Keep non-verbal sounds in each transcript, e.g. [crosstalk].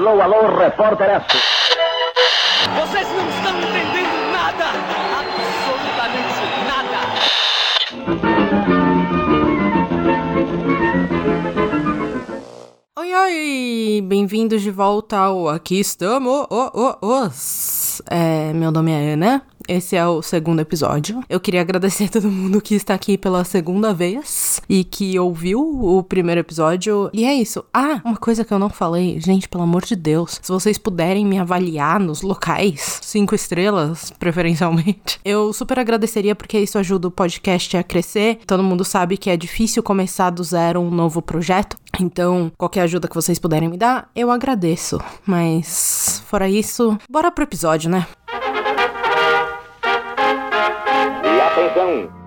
Alô, alô, repórter S. Vocês não estão entendendo nada! Absolutamente nada! Oi, oi! Bem-vindos de volta ao Aqui Estamos oh, oh, os. É, meu nome é Ana, esse é o segundo episódio. Eu queria agradecer a todo mundo que está aqui pela segunda vez e que ouviu o primeiro episódio. E é isso. Ah, uma coisa que eu não falei, gente, pelo amor de Deus, se vocês puderem me avaliar nos locais, cinco estrelas, preferencialmente, [laughs] eu super agradeceria porque isso ajuda o podcast a crescer. Todo mundo sabe que é difícil começar do zero um novo projeto. Então, qualquer ajuda que vocês puderem me dar, eu agradeço. Mas, fora isso, bora pro episódio, né? Atenção,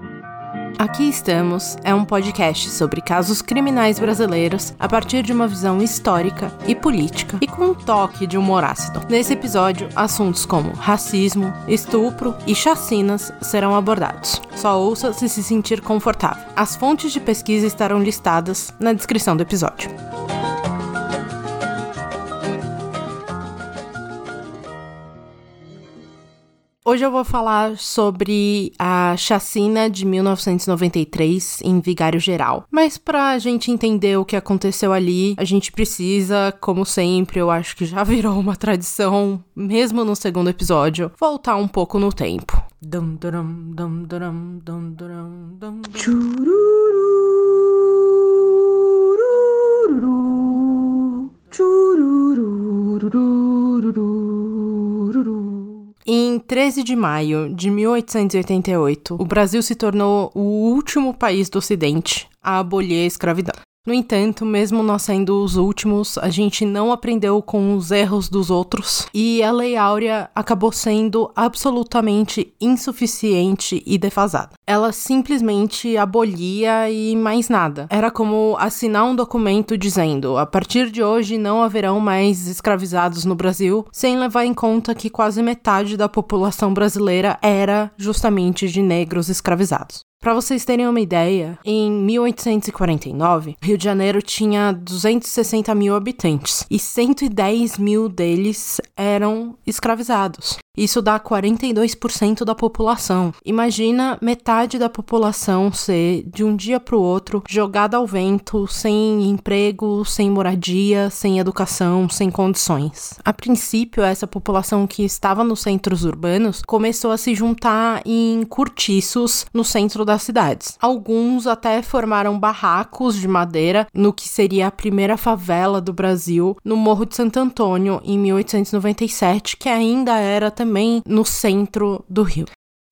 Aqui Estamos é um podcast sobre casos criminais brasileiros a partir de uma visão histórica e política e com um toque de humor ácido. Nesse episódio, assuntos como racismo, estupro e chacinas serão abordados. Só ouça se se sentir confortável. As fontes de pesquisa estarão listadas na descrição do episódio. Hoje eu vou falar sobre a chacina de 1993 em Vigário Geral. Mas pra gente entender o que aconteceu ali, a gente precisa, como sempre, eu acho que já [laughs] virou uma tradição, mesmo no segundo episódio, voltar um pouco no tempo. Dum, durum, dum, durum, dum, durum, dum, durum. Em 13 de maio de 1888, o Brasil se tornou o último país do Ocidente a abolir a escravidão. No entanto, mesmo nós sendo os últimos, a gente não aprendeu com os erros dos outros e a Lei Áurea acabou sendo absolutamente insuficiente e defasada. Ela simplesmente abolia e mais nada. Era como assinar um documento dizendo: a partir de hoje não haverão mais escravizados no Brasil, sem levar em conta que quase metade da população brasileira era justamente de negros escravizados. Para vocês terem uma ideia, em 1849, Rio de Janeiro tinha 260 mil habitantes e 110 mil deles eram escravizados. Isso dá 42% da população. Imagina metade da população ser, de um dia para o outro, jogada ao vento, sem emprego, sem moradia, sem educação, sem condições. A princípio, essa população que estava nos centros urbanos começou a se juntar em cortiços no centro das cidades. Alguns até formaram barracos de madeira no que seria a primeira favela do Brasil, no Morro de Santo Antônio, em 1897, que ainda era também no centro do Rio.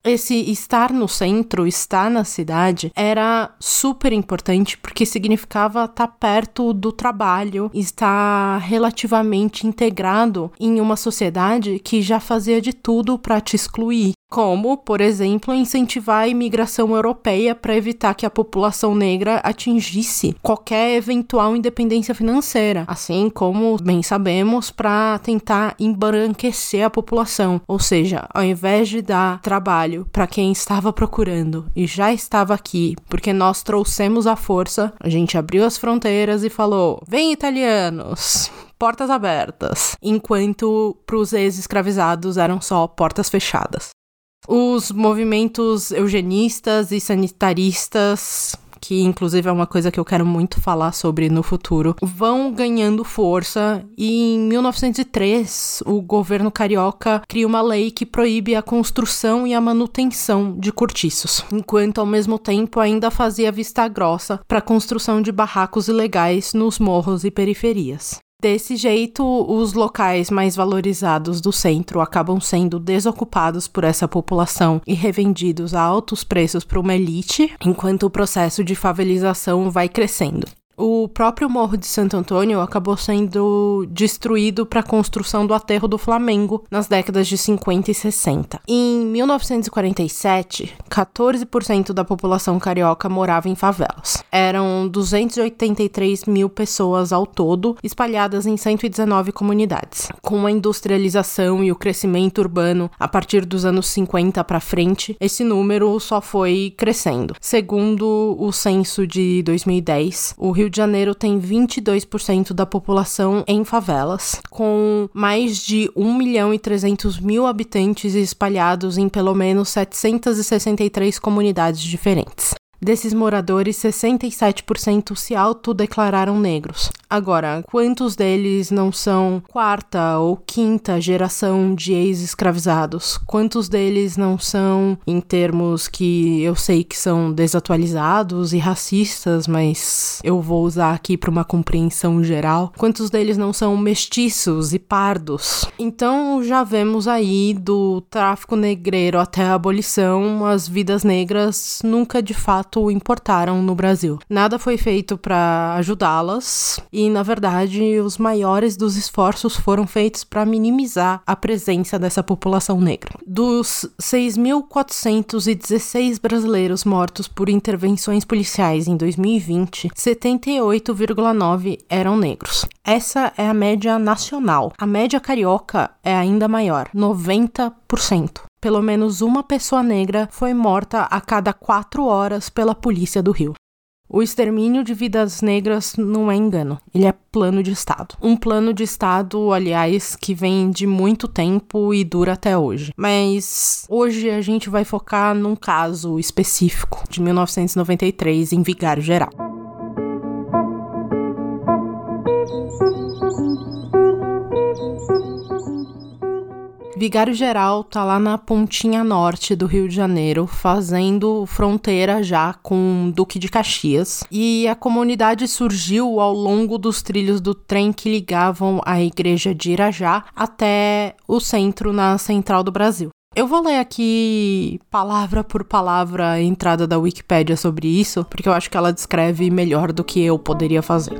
Esse estar no centro, estar na cidade, era super importante porque significava estar perto do trabalho, estar relativamente integrado em uma sociedade que já fazia de tudo para te excluir. Como, por exemplo, incentivar a imigração europeia para evitar que a população negra atingisse qualquer eventual independência financeira, assim como, bem sabemos, para tentar embranquecer a população, ou seja, ao invés de dar trabalho para quem estava procurando e já estava aqui, porque nós trouxemos a força, a gente abriu as fronteiras e falou: "Vem italianos!" Portas abertas, enquanto para os ex-escravizados eram só portas fechadas. Os movimentos eugenistas e sanitaristas, que inclusive é uma coisa que eu quero muito falar sobre no futuro, vão ganhando força e em 1903 o governo carioca cria uma lei que proíbe a construção e a manutenção de cortiços, enquanto ao mesmo tempo ainda fazia vista grossa para a construção de barracos ilegais nos morros e periferias. Desse jeito, os locais mais valorizados do centro acabam sendo desocupados por essa população e revendidos a altos preços para uma elite, enquanto o processo de favelização vai crescendo. O próprio Morro de Santo Antônio acabou sendo destruído para a construção do aterro do Flamengo nas décadas de 50 e 60. Em 1947, 14% da população carioca morava em favelas. Eram São 283 mil pessoas ao todo, espalhadas em 119 comunidades. Com a industrialização e o crescimento urbano a partir dos anos 50 para frente, esse número só foi crescendo. Segundo o censo de 2010, o Rio de Janeiro tem 22% da população em favelas, com mais de 1 milhão e 300 mil habitantes espalhados em pelo menos 763 comunidades diferentes. Desses moradores, 67% se autodeclararam negros. Agora, quantos deles não são quarta ou quinta geração de ex-escravizados? Quantos deles não são, em termos que eu sei que são desatualizados e racistas, mas eu vou usar aqui para uma compreensão geral? Quantos deles não são mestiços e pardos? Então, já vemos aí do tráfico negreiro até a abolição, as vidas negras nunca de fato importaram no Brasil. Nada foi feito para ajudá-las e, na verdade, os maiores dos esforços foram feitos para minimizar a presença dessa população negra. Dos 6.416 brasileiros mortos por intervenções policiais em 2020, 78,9 eram negros. Essa é a média nacional. A média carioca é ainda maior, 90%. Pelo menos uma pessoa negra foi morta a cada quatro horas pela polícia do Rio. O extermínio de vidas negras não é engano, ele é plano de Estado. Um plano de Estado, aliás, que vem de muito tempo e dura até hoje. Mas hoje a gente vai focar num caso específico de 1993 em Vigário Geral. Vigário Geral tá lá na pontinha norte do Rio de Janeiro, fazendo fronteira já com Duque de Caxias. E a comunidade surgiu ao longo dos trilhos do trem que ligavam a igreja de Irajá até o centro na central do Brasil. Eu vou ler aqui palavra por palavra a entrada da Wikipédia sobre isso, porque eu acho que ela descreve melhor do que eu poderia fazer.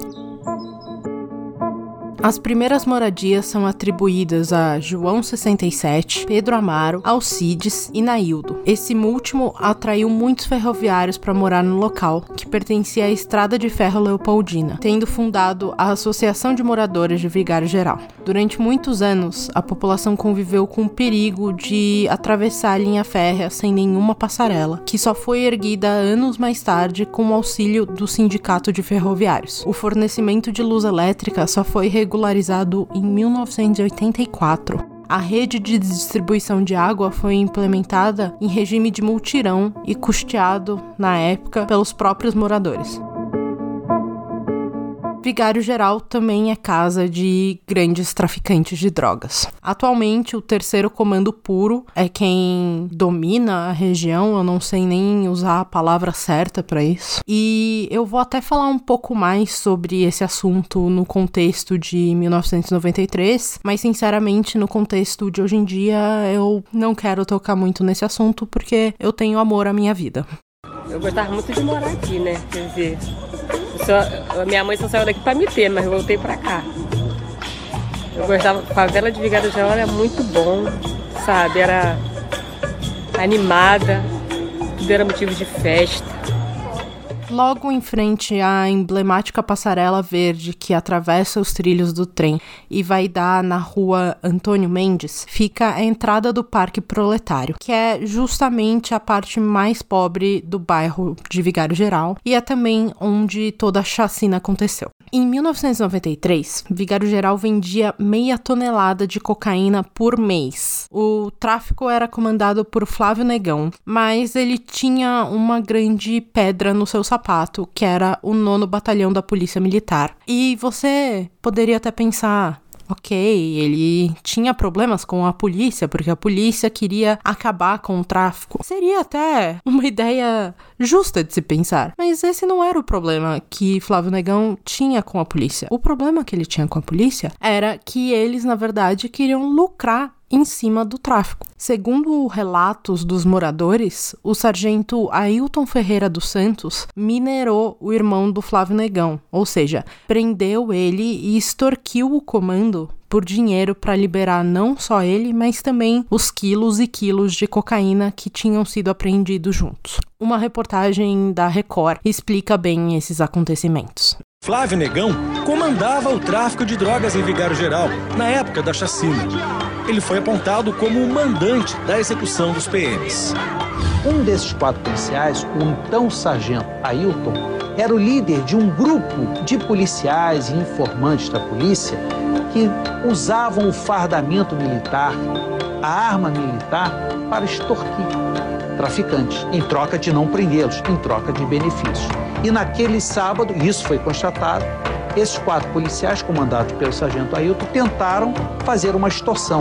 As primeiras moradias são atribuídas a João 67, Pedro Amaro, Alcides e Naildo. Esse último atraiu muitos ferroviários para morar no local, que pertencia à Estrada de Ferro Leopoldina, tendo fundado a Associação de Moradores de Vigário Geral. Durante muitos anos, a população conviveu com o perigo de atravessar a linha férrea sem nenhuma passarela, que só foi erguida anos mais tarde com o auxílio do Sindicato de Ferroviários. O fornecimento de luz elétrica só foi regularizado em 1984. A rede de distribuição de água foi implementada em regime de multirão e custeado, na época, pelos próprios moradores. Vigário Geral também é casa de grandes traficantes de drogas. Atualmente, o terceiro comando puro é quem domina a região, eu não sei nem usar a palavra certa para isso. E eu vou até falar um pouco mais sobre esse assunto no contexto de 1993, mas sinceramente, no contexto de hoje em dia, eu não quero tocar muito nesse assunto porque eu tenho amor à minha vida. Eu gostava muito de morar aqui, né? Quer dizer, só, minha mãe só saiu daqui para me ter, mas voltei para cá. Eu gostava, favela de Geral era muito bom, sabe? Era animada, tudo era motivo de festa. Logo em frente à emblemática passarela verde que atravessa os trilhos do trem e vai dar na rua Antônio Mendes, fica a entrada do Parque Proletário, que é justamente a parte mais pobre do bairro de Vigário Geral e é também onde toda a chacina aconteceu. Em 1993, Vigário Geral vendia meia tonelada de cocaína por mês. O tráfico era comandado por Flávio Negão, mas ele tinha uma grande pedra no seu sapato, que era o nono batalhão da Polícia Militar. E você poderia até pensar, ok, ele tinha problemas com a polícia, porque a polícia queria acabar com o tráfico. Seria até uma ideia justa de se pensar. Mas esse não era o problema que Flávio Negão tinha com a polícia. O problema que ele tinha com a polícia era que eles, na verdade, queriam lucrar em cima do tráfico. Segundo relatos dos moradores, o sargento Ailton Ferreira dos Santos minerou o irmão do Flávio Negão, ou seja, prendeu ele e extorquiu o comando por dinheiro para liberar não só ele, mas também os quilos e quilos de cocaína que tinham sido apreendidos juntos. Uma reportagem da Record explica bem esses acontecimentos. Flávio Negão comandava o tráfico de drogas em Vigário Geral, na época da chacina. Ele foi apontado como o mandante da execução dos PMs. Um desses quatro policiais, o então sargento Ailton, era o líder de um grupo de policiais e informantes da polícia que usavam o fardamento militar, a arma militar, para extorquir traficantes, em troca de não prendê-los, em troca de benefícios. E naquele sábado, isso foi constatado, esses quatro policiais, comandados pelo sargento Ailton, tentaram fazer uma extorsão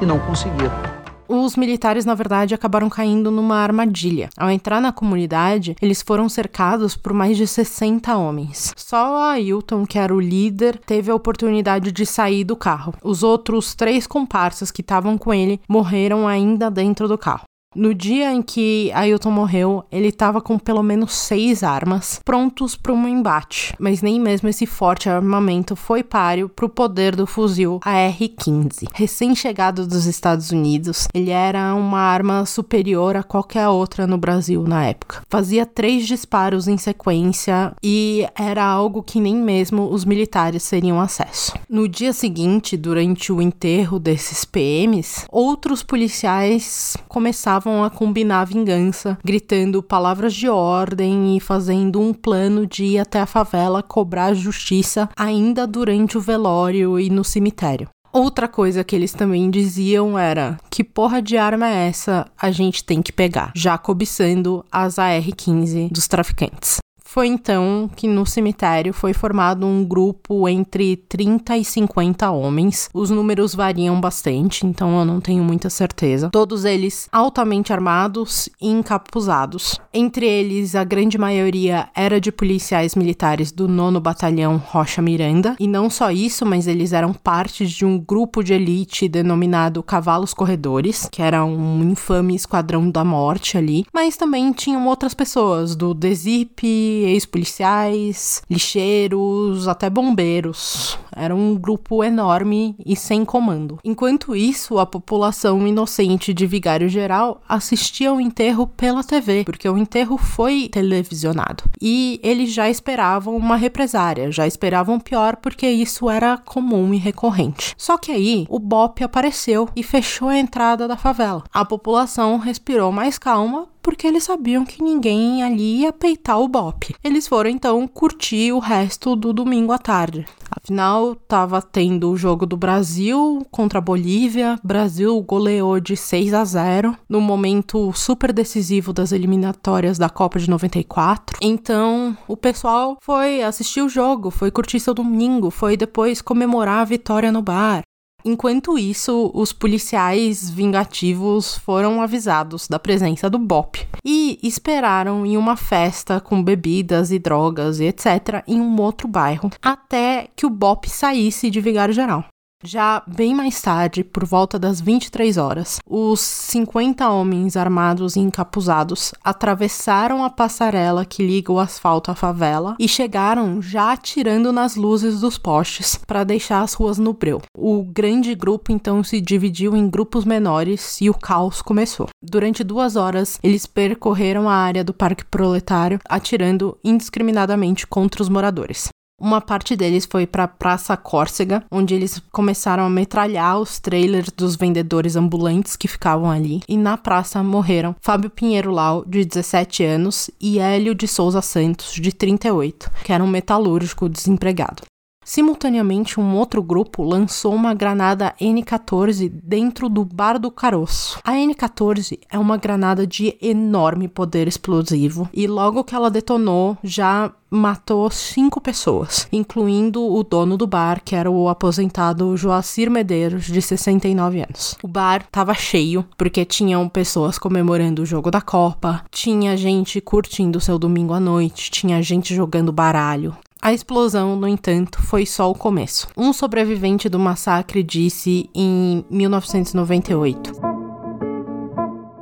e não conseguiram os militares, na verdade, acabaram caindo numa armadilha. Ao entrar na comunidade, eles foram cercados por mais de 60 homens. Só a Ailton, que era o líder, teve a oportunidade de sair do carro. Os outros três comparsas que estavam com ele morreram ainda dentro do carro. No dia em que Ailton morreu, ele estava com pelo menos seis armas prontos para um embate, mas nem mesmo esse forte armamento foi páreo para o poder do fuzil AR-15. Recém-chegado dos Estados Unidos, ele era uma arma superior a qualquer outra no Brasil na época. Fazia três disparos em sequência e era algo que nem mesmo os militares teriam acesso. No dia seguinte, durante o enterro desses PMs, outros policiais começavam começavam a combinar vingança, gritando palavras de ordem e fazendo um plano de ir até a favela cobrar justiça ainda durante o velório e no cemitério. Outra coisa que eles também diziam era: que porra de arma é essa? A gente tem que pegar, já cobiçando as AR-15 dos traficantes. Foi então que no cemitério foi formado um grupo entre 30 e 50 homens. Os números variam bastante, então eu não tenho muita certeza. Todos eles altamente armados e encapuzados. Entre eles, a grande maioria era de policiais militares do 9 Batalhão Rocha Miranda. E não só isso, mas eles eram parte de um grupo de elite denominado Cavalos Corredores, que era um infame esquadrão da morte ali. Mas também tinham outras pessoas do DESIP, ex-policiais, lixeiros, até bombeiros. Era um grupo enorme e sem comando. Enquanto isso, a população inocente de Vigário Geral assistia ao enterro pela TV, porque o enterro foi televisionado. E eles já esperavam uma represária, já esperavam pior porque isso era comum e recorrente. Só que aí o BOP apareceu e fechou a entrada da favela. A população respirou mais calma porque eles sabiam que ninguém ali ia peitar o Bop. Eles foram então curtir o resto do domingo à tarde. Afinal, estava tendo o jogo do Brasil contra a Bolívia. Brasil goleou de 6 a 0 no momento super decisivo das eliminatórias da Copa de 94. Então, o pessoal foi assistir o jogo, foi curtir seu domingo, foi depois comemorar a vitória no bar. Enquanto isso, os policiais vingativos foram avisados da presença do BOP e esperaram em uma festa com bebidas e drogas e etc. em um outro bairro até que o BOP saísse de Vigário Geral. Já bem mais tarde, por volta das 23 horas, os 50 homens armados e encapuzados atravessaram a passarela que liga o asfalto à favela e chegaram já atirando nas luzes dos postes para deixar as ruas no breu. O grande grupo então se dividiu em grupos menores e o caos começou. Durante duas horas, eles percorreram a área do Parque Proletário, atirando indiscriminadamente contra os moradores. Uma parte deles foi para Praça Córcega, onde eles começaram a metralhar os trailers dos vendedores ambulantes que ficavam ali. E na praça morreram Fábio Pinheiro Lau, de 17 anos, e Hélio de Souza Santos, de 38, que era um metalúrgico desempregado. Simultaneamente, um outro grupo lançou uma granada N14 dentro do Bar do Caroço. A N14 é uma granada de enorme poder explosivo e logo que ela detonou, já matou cinco pessoas, incluindo o dono do bar, que era o aposentado Joacir Medeiros, de 69 anos. O bar estava cheio, porque tinham pessoas comemorando o jogo da Copa, tinha gente curtindo seu domingo à noite, tinha gente jogando baralho, a explosão, no entanto, foi só o começo. Um sobrevivente do massacre disse em 1998.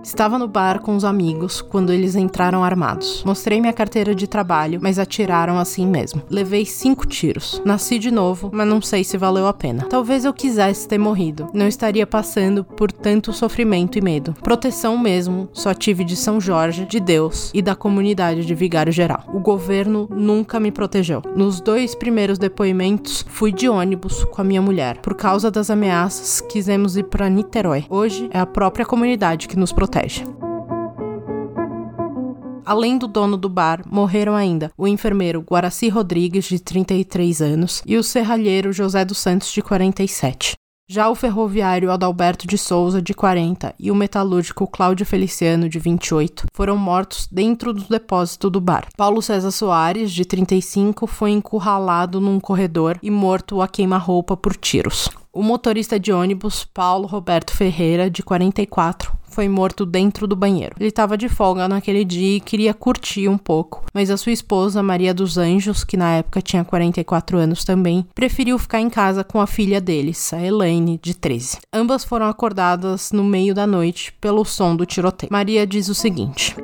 Estava no bar com os amigos quando eles entraram armados. Mostrei minha carteira de trabalho, mas atiraram assim mesmo. Levei cinco tiros. Nasci de novo, mas não sei se valeu a pena. Talvez eu quisesse ter morrido. Não estaria passando por tanto sofrimento e medo. Proteção mesmo, só tive de São Jorge, de Deus e da comunidade de Vigário Geral. O governo nunca me protegeu. Nos dois primeiros depoimentos, fui de ônibus com a minha mulher. Por causa das ameaças, quisemos ir para Niterói. Hoje é a própria comunidade que nos protege protege. Além do dono do bar, morreram ainda o enfermeiro Guaraci Rodrigues, de 33 anos, e o serralheiro José dos Santos, de 47. Já o ferroviário Adalberto de Souza, de 40, e o metalúrgico Cláudio Feliciano, de 28, foram mortos dentro do depósito do bar. Paulo César Soares, de 35, foi encurralado num corredor e morto a queima-roupa por tiros. O motorista de ônibus, Paulo Roberto Ferreira, de 44, foi morto dentro do banheiro. Ele estava de folga naquele dia e queria curtir um pouco, mas a sua esposa, Maria dos Anjos, que na época tinha 44 anos também, preferiu ficar em casa com a filha deles, a Elaine, de 13. Ambas foram acordadas no meio da noite pelo som do tiroteio. Maria diz o seguinte.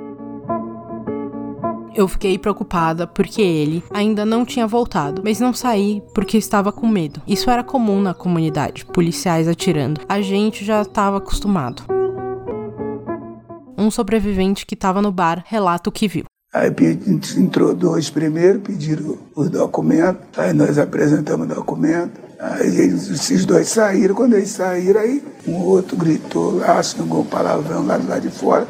Eu fiquei preocupada porque ele ainda não tinha voltado, mas não saí porque estava com medo. Isso era comum na comunidade, policiais atirando. A gente já estava acostumado um sobrevivente que estava no bar relata o que viu. Aí entrou dois primeiro, pediram os documentos, aí nós apresentamos o documento, aí eles, esses dois saíram, quando eles saíram, aí um outro gritou lá, xingou um palavrão lá, lá de fora,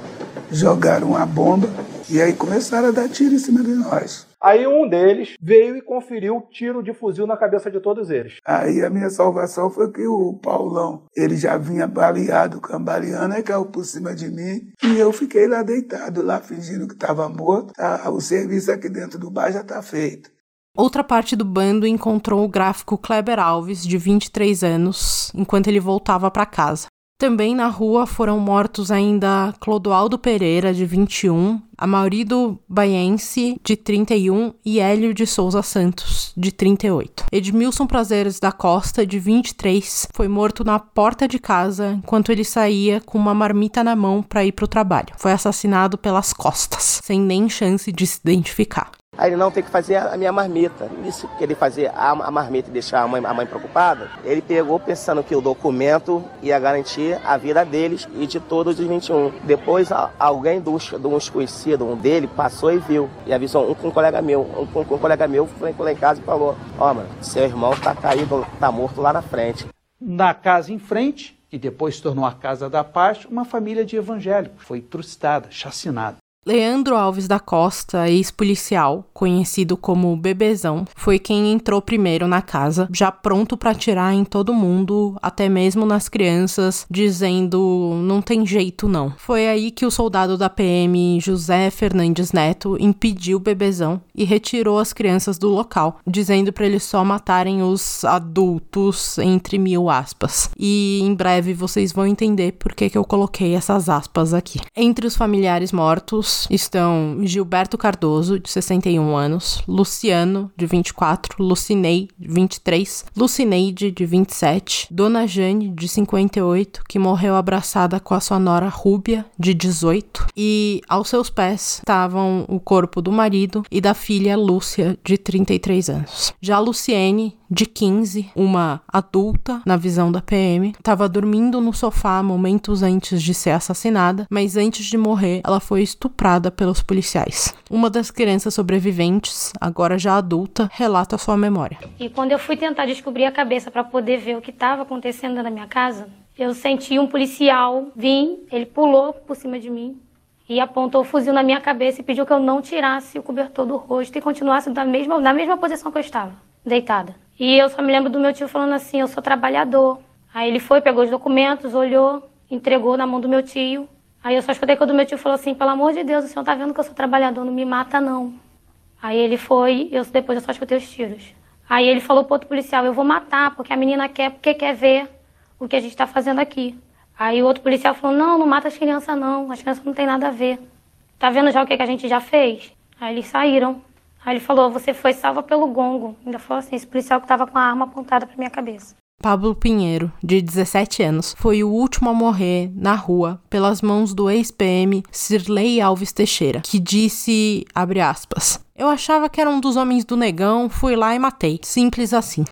jogaram uma bomba e aí começaram a dar tiro em cima de nós. Aí um deles veio e conferiu tiro de fuzil na cabeça de todos eles. Aí a minha salvação foi que o Paulão, ele já vinha baleado, cambaleando, aí caiu por cima de mim e eu fiquei lá deitado, lá fingindo que estava morto. Ah, o serviço aqui dentro do bar já está feito. Outra parte do bando encontrou o gráfico Kleber Alves, de 23 anos, enquanto ele voltava para casa. Também na rua foram mortos ainda Clodoaldo Pereira, de 21, Amaurido Baiense, de 31 e Hélio de Souza Santos, de 38. Edmilson Prazeres da Costa, de 23, foi morto na porta de casa enquanto ele saía com uma marmita na mão para ir para o trabalho. Foi assassinado pelas costas, sem nem chance de se identificar. Aí ele não tem que fazer a minha marmita. Isso que ele fazer a, a marmita e deixar a mãe, a mãe preocupada, ele pegou pensando que o documento ia garantir a vida deles e de todos os 21. Depois alguém dos, dos conhecidos, um dele, passou e viu. E avisou um com um colega meu. Um com um colega meu foi lá em casa e falou: Ó, oh, mano, seu irmão tá caído, tá morto lá na frente. Na casa em frente, que depois tornou a Casa da Paz, uma família de evangélicos foi trucidada, chacinada. Leandro Alves da Costa, ex-policial, conhecido como Bebezão, foi quem entrou primeiro na casa, já pronto para atirar em todo mundo, até mesmo nas crianças, dizendo: não tem jeito não. Foi aí que o soldado da PM, José Fernandes Neto, impediu Bebezão e retirou as crianças do local, dizendo para eles só matarem os adultos, entre mil aspas. E em breve vocês vão entender por que, que eu coloquei essas aspas aqui. Entre os familiares mortos, estão Gilberto Cardoso, de 61 anos, Luciano, de 24, Lucinei, de 23, Lucineide, de 27, Dona Jane, de 58, que morreu abraçada com a sua nora Rúbia, de 18, e aos seus pés estavam o corpo do marido e da filha Lúcia, de 33 anos. Já Luciene, de 15, uma adulta na visão da PM, estava dormindo no sofá momentos antes de ser assassinada, mas antes de morrer, ela foi estuprada pelos policiais. Uma das crianças sobreviventes, agora já adulta, relata sua memória. E quando eu fui tentar descobrir a cabeça para poder ver o que estava acontecendo na minha casa, eu senti um policial vir, ele pulou por cima de mim, e apontou o fuzil na minha cabeça e pediu que eu não tirasse o cobertor do rosto e continuasse da mesma, na mesma posição que eu estava, deitada. E eu só me lembro do meu tio falando assim: eu sou trabalhador. Aí ele foi, pegou os documentos, olhou, entregou na mão do meu tio. Aí eu só escutei quando o meu tio falou assim: pelo amor de Deus, o senhor tá vendo que eu sou trabalhador, não me mata não. Aí ele foi, eu depois eu só escutei os tiros. Aí ele falou pro outro policial: eu vou matar, porque a menina quer, porque quer ver o que a gente está fazendo aqui. Aí o outro policial falou: não, não mata as crianças não, as crianças não tem nada a ver. Tá vendo já o que, que a gente já fez? Aí eles saíram. Aí ele falou: Você foi salva pelo gongo. Ainda falou assim: esse policial que estava com a arma apontada para minha cabeça. Pablo Pinheiro, de 17 anos, foi o último a morrer na rua pelas mãos do ex-PM Sirley Alves Teixeira, que disse, abre aspas, eu achava que era um dos homens do negão, fui lá e matei. Simples assim.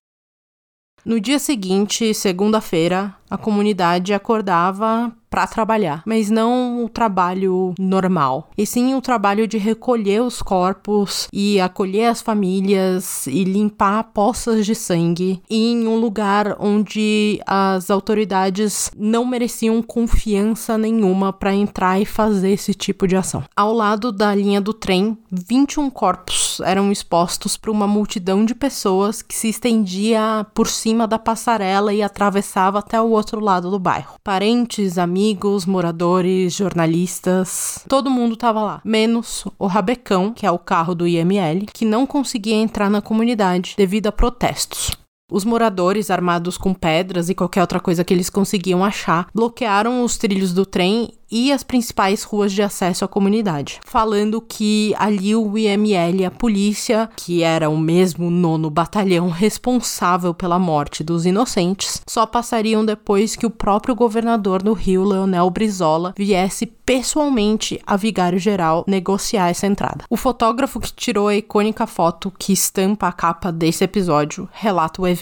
No dia seguinte, segunda-feira, a comunidade acordava para trabalhar, mas não o trabalho normal, e sim o trabalho de recolher os corpos e acolher as famílias e limpar poças de sangue em um lugar onde as autoridades não mereciam confiança nenhuma para entrar e fazer esse tipo de ação. Ao lado da linha do trem, 21 corpos eram expostos para uma multidão de pessoas que se estendia por cima da passarela e atravessava até o outro lado do bairro. Parentes, amigos, moradores, jornalistas, todo mundo tava lá, menos o Rabecão, que é o carro do IML, que não conseguia entrar na comunidade devido a protestos. Os moradores, armados com pedras e qualquer outra coisa que eles conseguiam achar, bloquearam os trilhos do trem e as principais ruas de acesso à comunidade, falando que ali o IML e a polícia, que era o mesmo nono batalhão responsável pela morte dos inocentes, só passariam depois que o próprio governador do Rio, Leonel Brizola, viesse pessoalmente a Vigário Geral negociar essa entrada. O fotógrafo que tirou a icônica foto que estampa a capa desse episódio relata o evento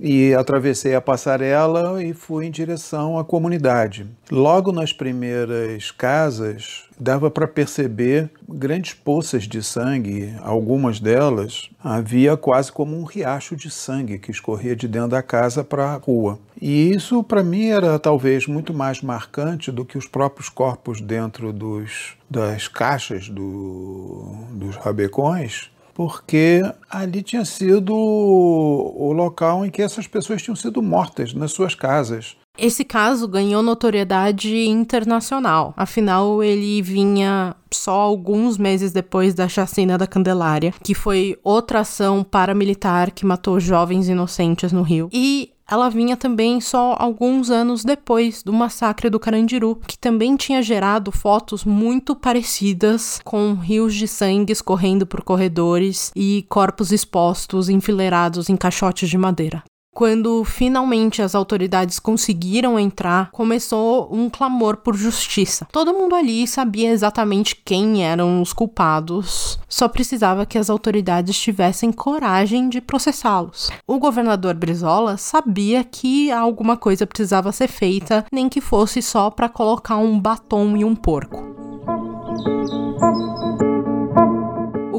e atravessei a passarela e fui em direção à comunidade. Logo nas primeiras casas, dava para perceber grandes poças de sangue, algumas delas havia quase como um riacho de sangue que escorria de dentro da casa para a rua. E isso para mim era talvez muito mais marcante do que os próprios corpos dentro dos, das caixas do, dos rabecões porque ali tinha sido o local em que essas pessoas tinham sido mortas nas suas casas. Esse caso ganhou notoriedade internacional, afinal, ele vinha só alguns meses depois da chacina da Candelária, que foi outra ação paramilitar que matou jovens inocentes no Rio. E ela vinha também só alguns anos depois do massacre do Carandiru, que também tinha gerado fotos muito parecidas com rios de sangue escorrendo por corredores e corpos expostos enfileirados em caixotes de madeira. Quando finalmente as autoridades conseguiram entrar, começou um clamor por justiça. Todo mundo ali sabia exatamente quem eram os culpados, só precisava que as autoridades tivessem coragem de processá-los. O governador Brizola sabia que alguma coisa precisava ser feita, nem que fosse só para colocar um batom e um porco.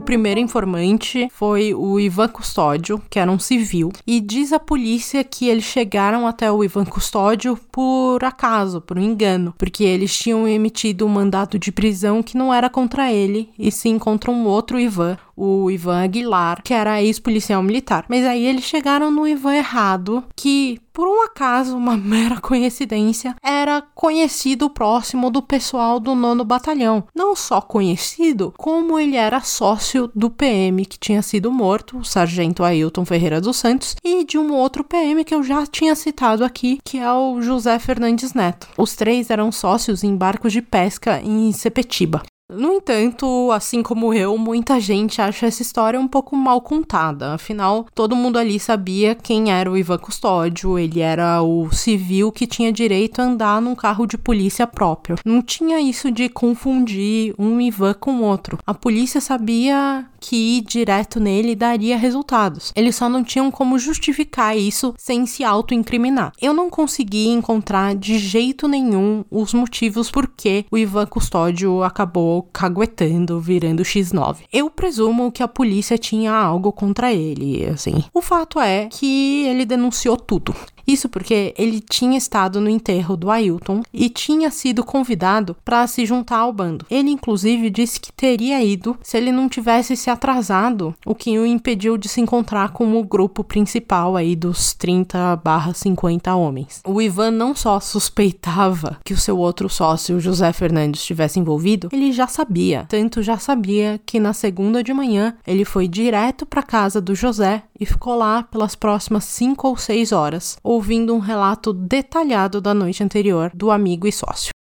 O primeiro informante foi o Ivan Custódio, que era um civil, e diz a polícia que eles chegaram até o Ivan Custódio por acaso, por um engano, porque eles tinham emitido um mandato de prisão que não era contra ele, e sim contra um outro Ivan, o Ivan Aguilar, que era ex-policial militar. Mas aí eles chegaram no Ivan errado, que por um acaso, uma [laughs] mera coincidência, era conhecido próximo do pessoal do nono batalhão. Não só conhecido, como ele era sócio do PM que tinha sido morto, o sargento Ailton Ferreira dos Santos, e de um outro PM que eu já tinha citado aqui, que é o José Fernandes Neto. Os três eram sócios em barcos de pesca em Sepetiba. No entanto, assim como eu, muita gente acha essa história um pouco mal contada. Afinal, todo mundo ali sabia quem era o Ivan Custódio, ele era o civil que tinha direito a andar num carro de polícia próprio. Não tinha isso de confundir um Ivan com outro. A polícia sabia que ir direto nele daria resultados. Eles só não tinham como justificar isso sem se auto-incriminar. Eu não consegui encontrar de jeito nenhum os motivos por que o Ivan Custódio acabou caguetando, virando X9. Eu presumo que a polícia tinha algo contra ele, assim. O fato é que ele denunciou tudo. Isso porque ele tinha estado no enterro do Ailton e tinha sido convidado para se juntar ao bando. Ele, inclusive, disse que teria ido se ele não tivesse se atrasado, o que o impediu de se encontrar com o grupo principal aí dos 30/50 homens. O Ivan não só suspeitava que o seu outro sócio, José Fernandes, estivesse envolvido, ele já sabia. Tanto já sabia que na segunda de manhã ele foi direto para casa do José e ficou lá pelas próximas cinco ou seis horas, ouvindo um relato detalhado da noite anterior do amigo e sócio.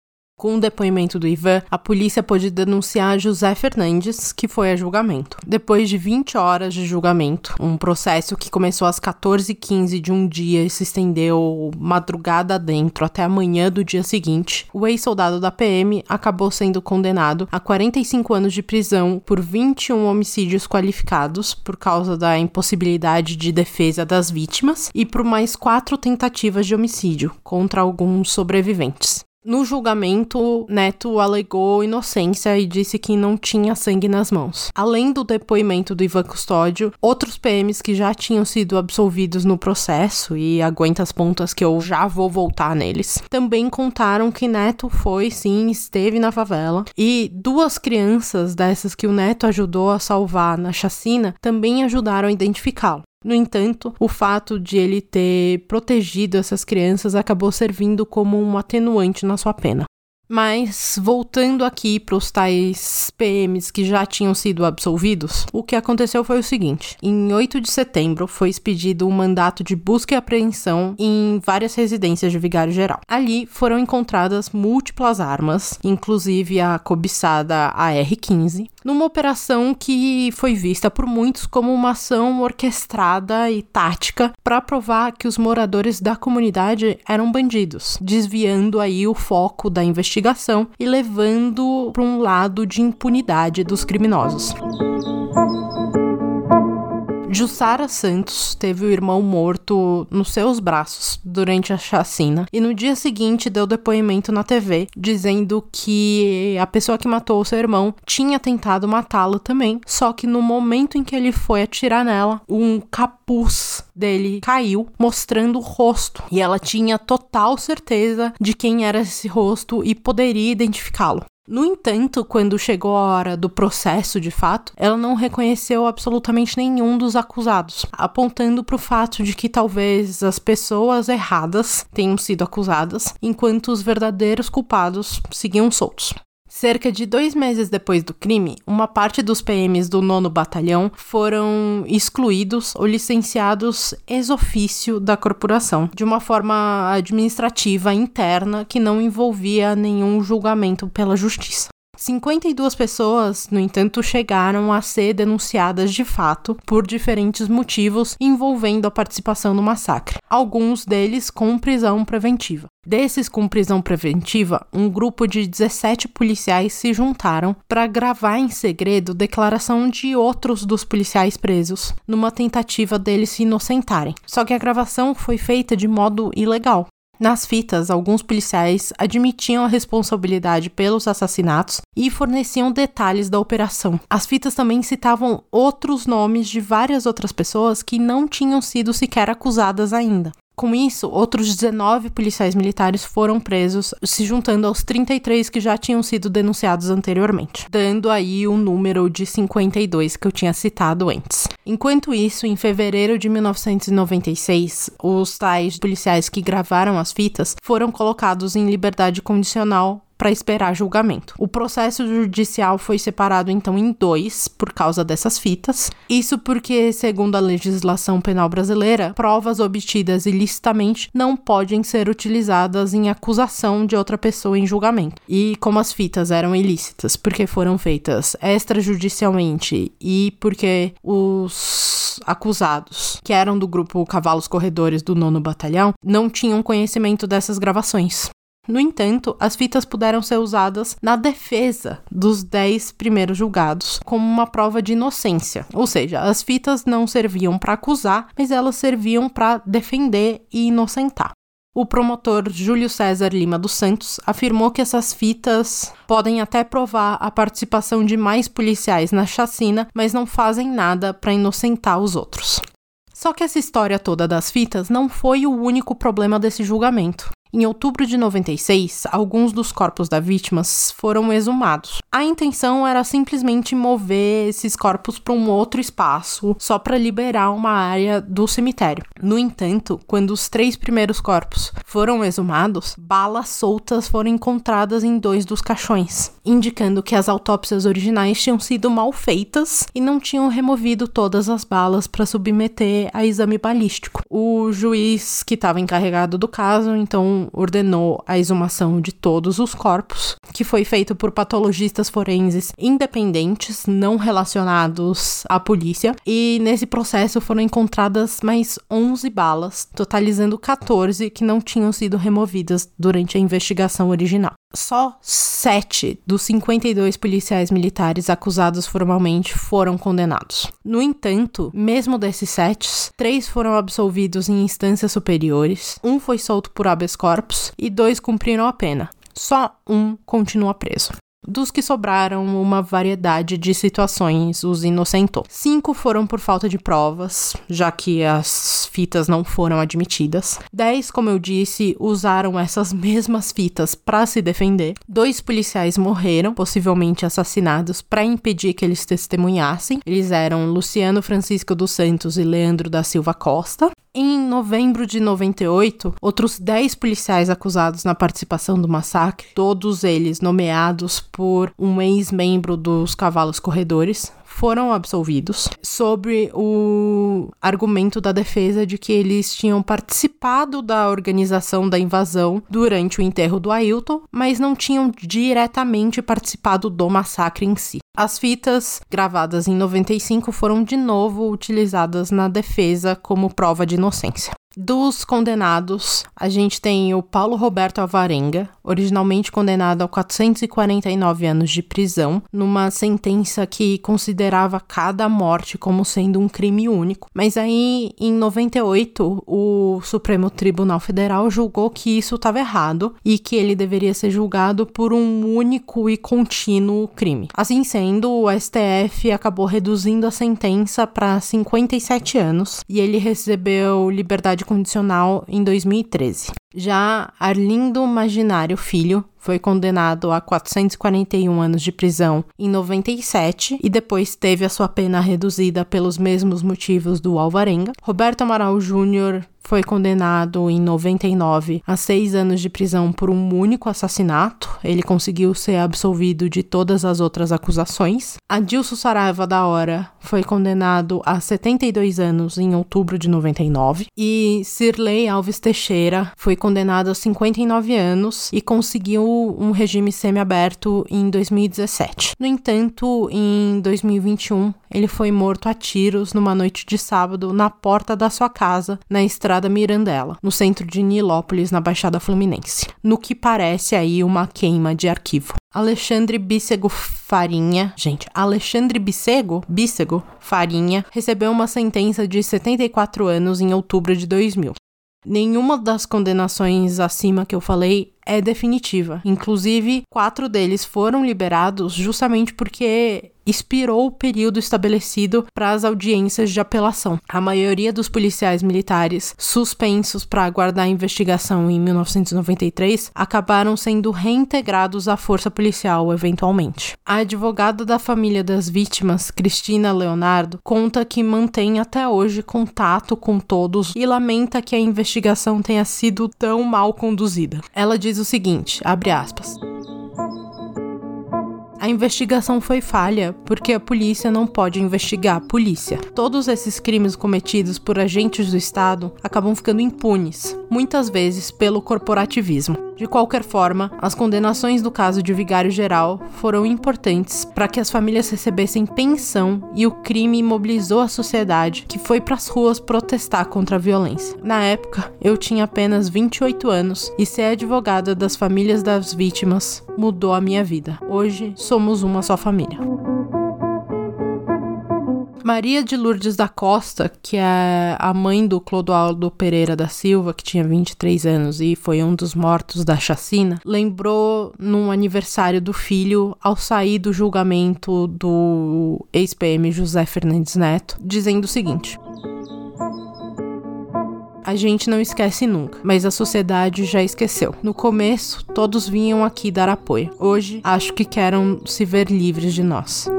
Com o depoimento do Ivan, a polícia pôde denunciar José Fernandes, que foi a julgamento. Depois de 20 horas de julgamento, um processo que começou às 14h15 de um dia e se estendeu madrugada dentro até a manhã do dia seguinte, o ex-soldado da PM acabou sendo condenado a 45 anos de prisão por 21 homicídios qualificados por causa da impossibilidade de defesa das vítimas e por mais quatro tentativas de homicídio contra alguns sobreviventes. No julgamento, Neto alegou inocência e disse que não tinha sangue nas mãos. Além do depoimento do Ivan Custódio, outros PMs que já tinham sido absolvidos no processo, e aguenta as pontas que eu já vou voltar neles, também contaram que Neto foi, sim, esteve na favela. E duas crianças dessas que o Neto ajudou a salvar na chacina também ajudaram a identificá-lo. No entanto, o fato de ele ter protegido essas crianças acabou servindo como um atenuante na sua pena. Mas, voltando aqui para os tais PMs que já tinham sido absolvidos, o que aconteceu foi o seguinte: em 8 de setembro foi expedido um mandato de busca e apreensão em várias residências de Vigário Geral. Ali foram encontradas múltiplas armas, inclusive a cobiçada AR-15, numa operação que foi vista por muitos como uma ação orquestrada e tática para provar que os moradores da comunidade eram bandidos, desviando aí o foco da investigação e levando para um lado de impunidade dos criminosos. Jussara Santos teve o irmão morto nos seus braços durante a chacina. E no dia seguinte deu depoimento na TV dizendo que a pessoa que matou o seu irmão tinha tentado matá-lo também, só que no momento em que ele foi atirar nela, um capuz dele caiu, mostrando o rosto, e ela tinha total certeza de quem era esse rosto e poderia identificá-lo. No entanto, quando chegou a hora do processo de fato, ela não reconheceu absolutamente nenhum dos acusados, apontando para o fato de que talvez as pessoas erradas tenham sido acusadas, enquanto os verdadeiros culpados seguiam soltos. Cerca de dois meses depois do crime, uma parte dos PMs do nono batalhão foram excluídos ou licenciados ex ofício da corporação, de uma forma administrativa interna que não envolvia nenhum julgamento pela justiça. 52 pessoas, no entanto, chegaram a ser denunciadas de fato por diferentes motivos envolvendo a participação no massacre, alguns deles com prisão preventiva. Desses com prisão preventiva, um grupo de 17 policiais se juntaram para gravar em segredo declaração de outros dos policiais presos, numa tentativa deles se inocentarem. Só que a gravação foi feita de modo ilegal. Nas fitas, alguns policiais admitiam a responsabilidade pelos assassinatos e forneciam detalhes da operação. As fitas também citavam outros nomes de várias outras pessoas que não tinham sido sequer acusadas ainda. Com isso, outros 19 policiais militares foram presos, se juntando aos 33 que já tinham sido denunciados anteriormente, dando aí o número de 52 que eu tinha citado antes. Enquanto isso, em fevereiro de 1996, os tais policiais que gravaram as fitas foram colocados em liberdade condicional para esperar julgamento. O processo judicial foi separado então em dois por causa dessas fitas. Isso porque, segundo a legislação penal brasileira, provas obtidas ilicitamente não podem ser utilizadas em acusação de outra pessoa em julgamento. E como as fitas eram ilícitas porque foram feitas extrajudicialmente e porque os acusados, que eram do grupo Cavalos Corredores do Nono Batalhão, não tinham conhecimento dessas gravações. No entanto, as fitas puderam ser usadas na defesa dos dez primeiros julgados como uma prova de inocência, ou seja, as fitas não serviam para acusar, mas elas serviam para defender e inocentar. O promotor Júlio César Lima dos Santos afirmou que essas fitas podem até provar a participação de mais policiais na chacina, mas não fazem nada para inocentar os outros. Só que essa história toda das fitas não foi o único problema desse julgamento. Em outubro de 96, alguns dos corpos das vítimas foram exumados. A intenção era simplesmente mover esses corpos para um outro espaço, só para liberar uma área do cemitério. No entanto, quando os três primeiros corpos foram exumados, balas soltas foram encontradas em dois dos caixões, indicando que as autópsias originais tinham sido mal feitas e não tinham removido todas as balas para submeter a exame balístico. O juiz que estava encarregado do caso então ordenou a exumação de todos os corpos, que foi feito por patologistas forenses independentes, não relacionados à polícia, e nesse processo foram encontradas mais 11 balas, totalizando 14 que não tinham sido removidas durante a investigação original. Só sete dos 52 policiais militares acusados formalmente foram condenados. No entanto, mesmo desses sete, três foram absolvidos em instâncias superiores, um foi solto por habeas corpus e dois cumpriram a pena. Só um continua preso. Dos que sobraram, uma variedade de situações os inocentou. Cinco foram por falta de provas, já que as fitas não foram admitidas. Dez, como eu disse, usaram essas [laughs] mesmas fitas para se defender. Dois policiais morreram, possivelmente assassinados, para impedir que eles testemunhassem. Eles eram Luciano Francisco dos Santos e Leandro da Silva Costa. Em novembro de 98, outros 10 policiais acusados na participação do massacre, todos eles nomeados por um ex-membro dos Cavalos Corredores, foram absolvidos sobre o argumento da defesa de que eles tinham participado da organização da invasão durante o enterro do Ailton, mas não tinham diretamente participado do massacre em si. As fitas gravadas em 95 foram de novo utilizadas na defesa como prova de inocência. Dos condenados, a gente tem o Paulo Roberto Alvarenga, originalmente condenado a 449 anos de prisão, numa sentença que considerava cada morte como sendo um crime único. Mas aí, em 98, o Supremo Tribunal Federal julgou que isso estava errado e que ele deveria ser julgado por um único e contínuo crime. Assim sendo, o STF acabou reduzindo a sentença para 57 anos e ele recebeu liberdade condicional em 2013. Já Arlindo Maginário Filho foi condenado a 441 anos de prisão em 97 e depois teve a sua pena reduzida pelos mesmos motivos do Alvarenga. Roberto Amaral Júnior foi condenado em 99 a seis anos de prisão por um único assassinato. Ele conseguiu ser absolvido de todas as outras acusações. Adilson Saraiva da Hora foi condenado a 72 anos em outubro de 99. E Sirley Alves Teixeira foi condenado a 59 anos e conseguiu um regime semiaberto em 2017. No entanto, em 2021, ele foi morto a tiros numa noite de sábado na porta da sua casa, na estrada Mirandela, no centro de Nilópolis, na Baixada Fluminense, no que parece aí uma queima de arquivo. Alexandre Bícego Farinha, gente, Alexandre Bícego, Bícego Farinha, recebeu uma sentença de 74 anos em outubro de 2000. Nenhuma das condenações acima que eu falei é definitiva. Inclusive, quatro deles foram liberados justamente porque expirou o período estabelecido para as audiências de apelação. A maioria dos policiais militares suspensos para aguardar a investigação em 1993 acabaram sendo reintegrados à força policial eventualmente. A advogada da família das vítimas, Cristina Leonardo, conta que mantém até hoje contato com todos e lamenta que a investigação tenha sido tão mal conduzida. Ela diz diz o seguinte, abre aspas. A investigação foi falha porque a polícia não pode investigar a polícia. Todos esses crimes cometidos por agentes do Estado acabam ficando impunes, muitas vezes pelo corporativismo. De qualquer forma, as condenações do caso de vigário geral foram importantes para que as famílias recebessem pensão e o crime mobilizou a sociedade, que foi para as ruas protestar contra a violência. Na época, eu tinha apenas 28 anos e ser advogada das famílias das vítimas mudou a minha vida. Hoje, somos uma só família. Maria de Lourdes da Costa, que é a mãe do Clodoaldo Pereira da Silva, que tinha 23 anos e foi um dos mortos da chacina, lembrou num aniversário do filho ao sair do julgamento do ex-PM José Fernandes Neto, dizendo o seguinte: a gente não esquece nunca, mas a sociedade já esqueceu. No começo, todos vinham aqui dar apoio. Hoje, acho que querem se ver livres de nós.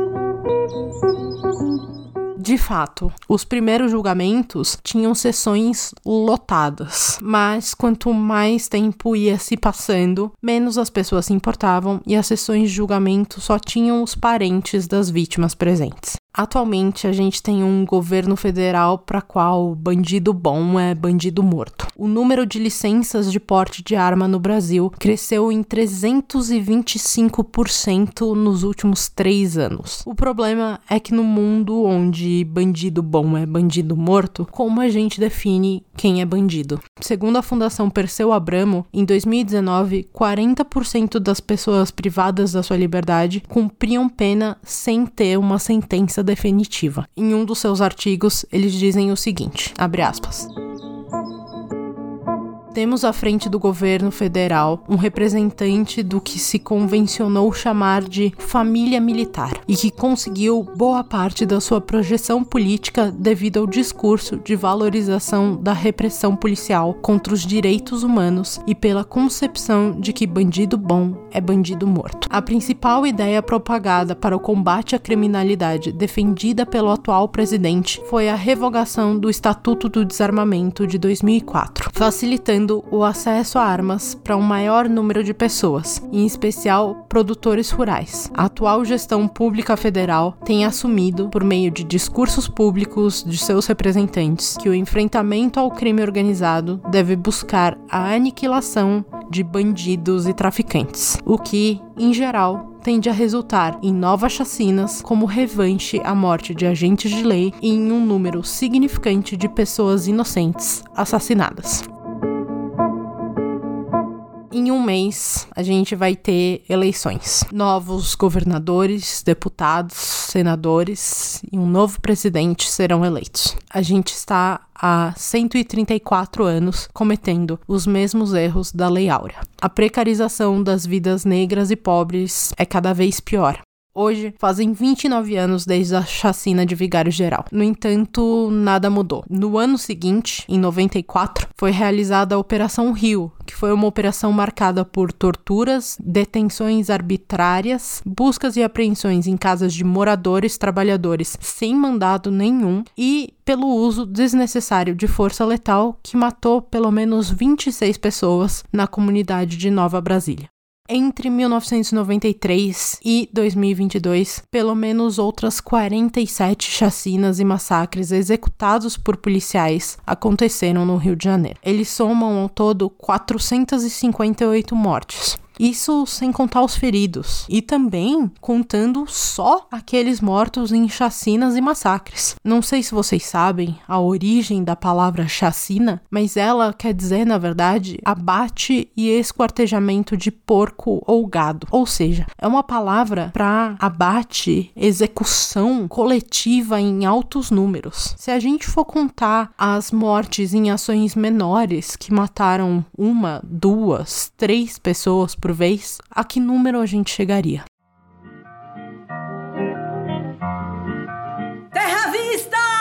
De fato, os primeiros julgamentos tinham sessões lotadas, mas quanto mais tempo ia se passando, menos as pessoas se importavam e as sessões de julgamento só tinham os parentes das vítimas presentes. Atualmente a gente tem um governo federal para qual bandido bom é bandido morto. O número de licenças de porte de arma no Brasil cresceu em 325% nos últimos três anos. O problema é que no mundo onde bandido bom é bandido morto, como a gente define quem é bandido? Segundo a Fundação Perseu Abramo, em 2019, 40% das pessoas privadas da sua liberdade cumpriam pena sem ter uma sentença definitiva. Em um dos seus artigos, eles dizem o seguinte: abre aspas. Temos à frente do governo federal um representante do que se convencionou chamar de família militar e que conseguiu boa parte da sua projeção política devido ao discurso de valorização da repressão policial contra os direitos humanos e pela concepção de que bandido bom é bandido morto. A principal ideia propagada para o combate à criminalidade defendida pelo atual presidente foi a revogação do Estatuto do Desarmamento de 2004, facilitando o acesso a armas para um maior número de pessoas, em especial produtores rurais. A atual gestão pública federal tem assumido, por meio de discursos públicos de seus representantes, que o enfrentamento ao crime organizado deve buscar a aniquilação de bandidos e traficantes, o que, em geral, tende a resultar em novas chacinas como revanche à morte de agentes de lei e em um número significante de pessoas inocentes assassinadas em um mês a gente vai ter eleições. Novos governadores, deputados, senadores e um novo presidente serão eleitos. A gente está há 134 anos cometendo os mesmos erros da Lei Áurea. A precarização das vidas negras e pobres é cada vez pior. Hoje, fazem 29 anos desde a chacina de Vigário Geral. No entanto, nada mudou. No ano seguinte, em 94, foi realizada a Operação Rio, que foi uma operação marcada por torturas, detenções arbitrárias, buscas e apreensões em casas de moradores trabalhadores sem mandado nenhum e pelo uso desnecessário de força letal que matou pelo menos 26 pessoas na comunidade de Nova Brasília. Entre 1993 e 2022, pelo menos outras 47 chacinas e massacres executados por policiais aconteceram no Rio de Janeiro. Eles somam ao todo 458 mortes. Isso sem contar os feridos. E também contando só aqueles mortos em chacinas e massacres. Não sei se vocês sabem a origem da palavra chacina, mas ela quer dizer, na verdade, abate e esquartejamento de porco ou gado. Ou seja, é uma palavra para abate, execução coletiva em altos números. Se a gente for contar as mortes em ações menores que mataram uma, duas, três pessoas por vez, a que número a gente chegaria? Terra Vista!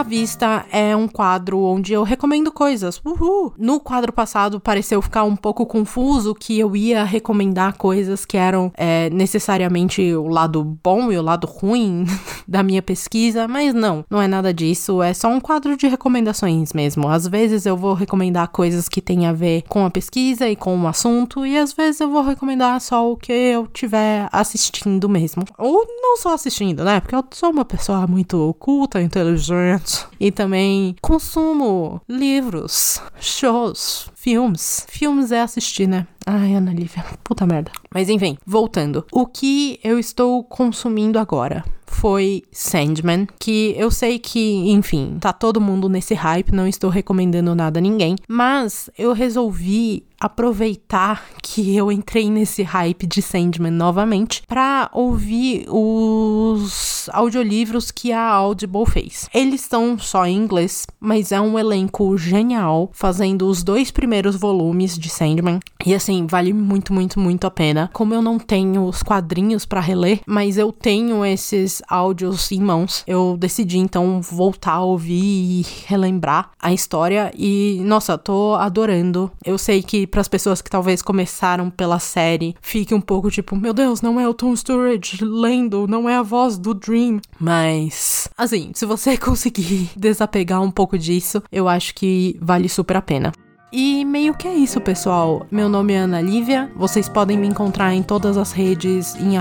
Terra Vista é um quadro onde eu recomendo coisas. Uhul! No quadro passado pareceu ficar um pouco confuso que eu ia recomendar coisas que eram é, necessariamente o lado bom e o lado ruim [laughs] da minha pesquisa, mas não, não é nada disso. É só um quadro de recomendações mesmo. Às vezes eu vou recomendar coisas que têm a ver com a pesquisa e com o assunto, e às vezes eu vou recomendar só o que eu tiver assistindo mesmo. Ou não só assistindo, né? Porque eu sou uma pessoa muito culta, inteligente e também consumo livros, shows, filmes. Filmes é assistir, né? Ai, Ana Lívia, puta merda. Mas enfim, voltando. O que eu estou consumindo agora? foi Sandman, que eu sei que, enfim, tá todo mundo nesse hype, não estou recomendando nada a ninguém, mas eu resolvi aproveitar que eu entrei nesse hype de Sandman novamente para ouvir os audiolivros que a Audible fez. Eles estão só em inglês, mas é um elenco genial, fazendo os dois primeiros volumes de Sandman. E assim, vale muito, muito, muito a pena. Como eu não tenho os quadrinhos para reler, mas eu tenho esses áudios em mãos, eu decidi então voltar a ouvir e relembrar a história. E nossa, tô adorando. Eu sei que para as pessoas que talvez começaram pela série, fique um pouco tipo, meu Deus, não é o Tom Sturridge lendo, não é a voz do Dream. Mas, assim, se você [laughs] conseguir desapegar um pouco disso, eu acho que vale super a pena. E meio que é isso, pessoal. Meu nome é Ana Lívia. Vocês podem me encontrar em todas as redes em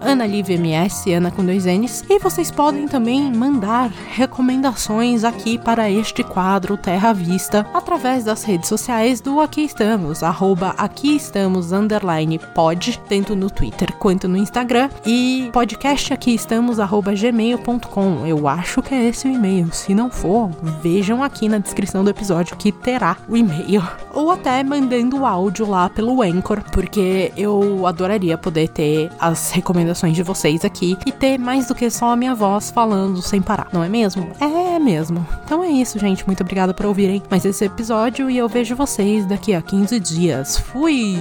AnnaLíviaMS, Ana com dois N's. E vocês podem também mandar recomendações aqui para este quadro Terra Vista através das redes sociais do Aqui Estamos, arroba Aqui Estamos pod, tanto no Twitter quanto no Instagram. E podcast aqui estamos arroba gmail.com. Eu acho que é esse o e-mail. Se não for, vejam aqui na descrição do episódio que terá o e-mail e-mail ou até mandando áudio lá pelo Anchor, porque eu adoraria poder ter as recomendações de vocês aqui e ter mais do que só a minha voz falando sem parar, não é mesmo? É mesmo. Então é isso, gente. Muito obrigada por ouvirem mais esse episódio e eu vejo vocês daqui a 15 dias. Fui!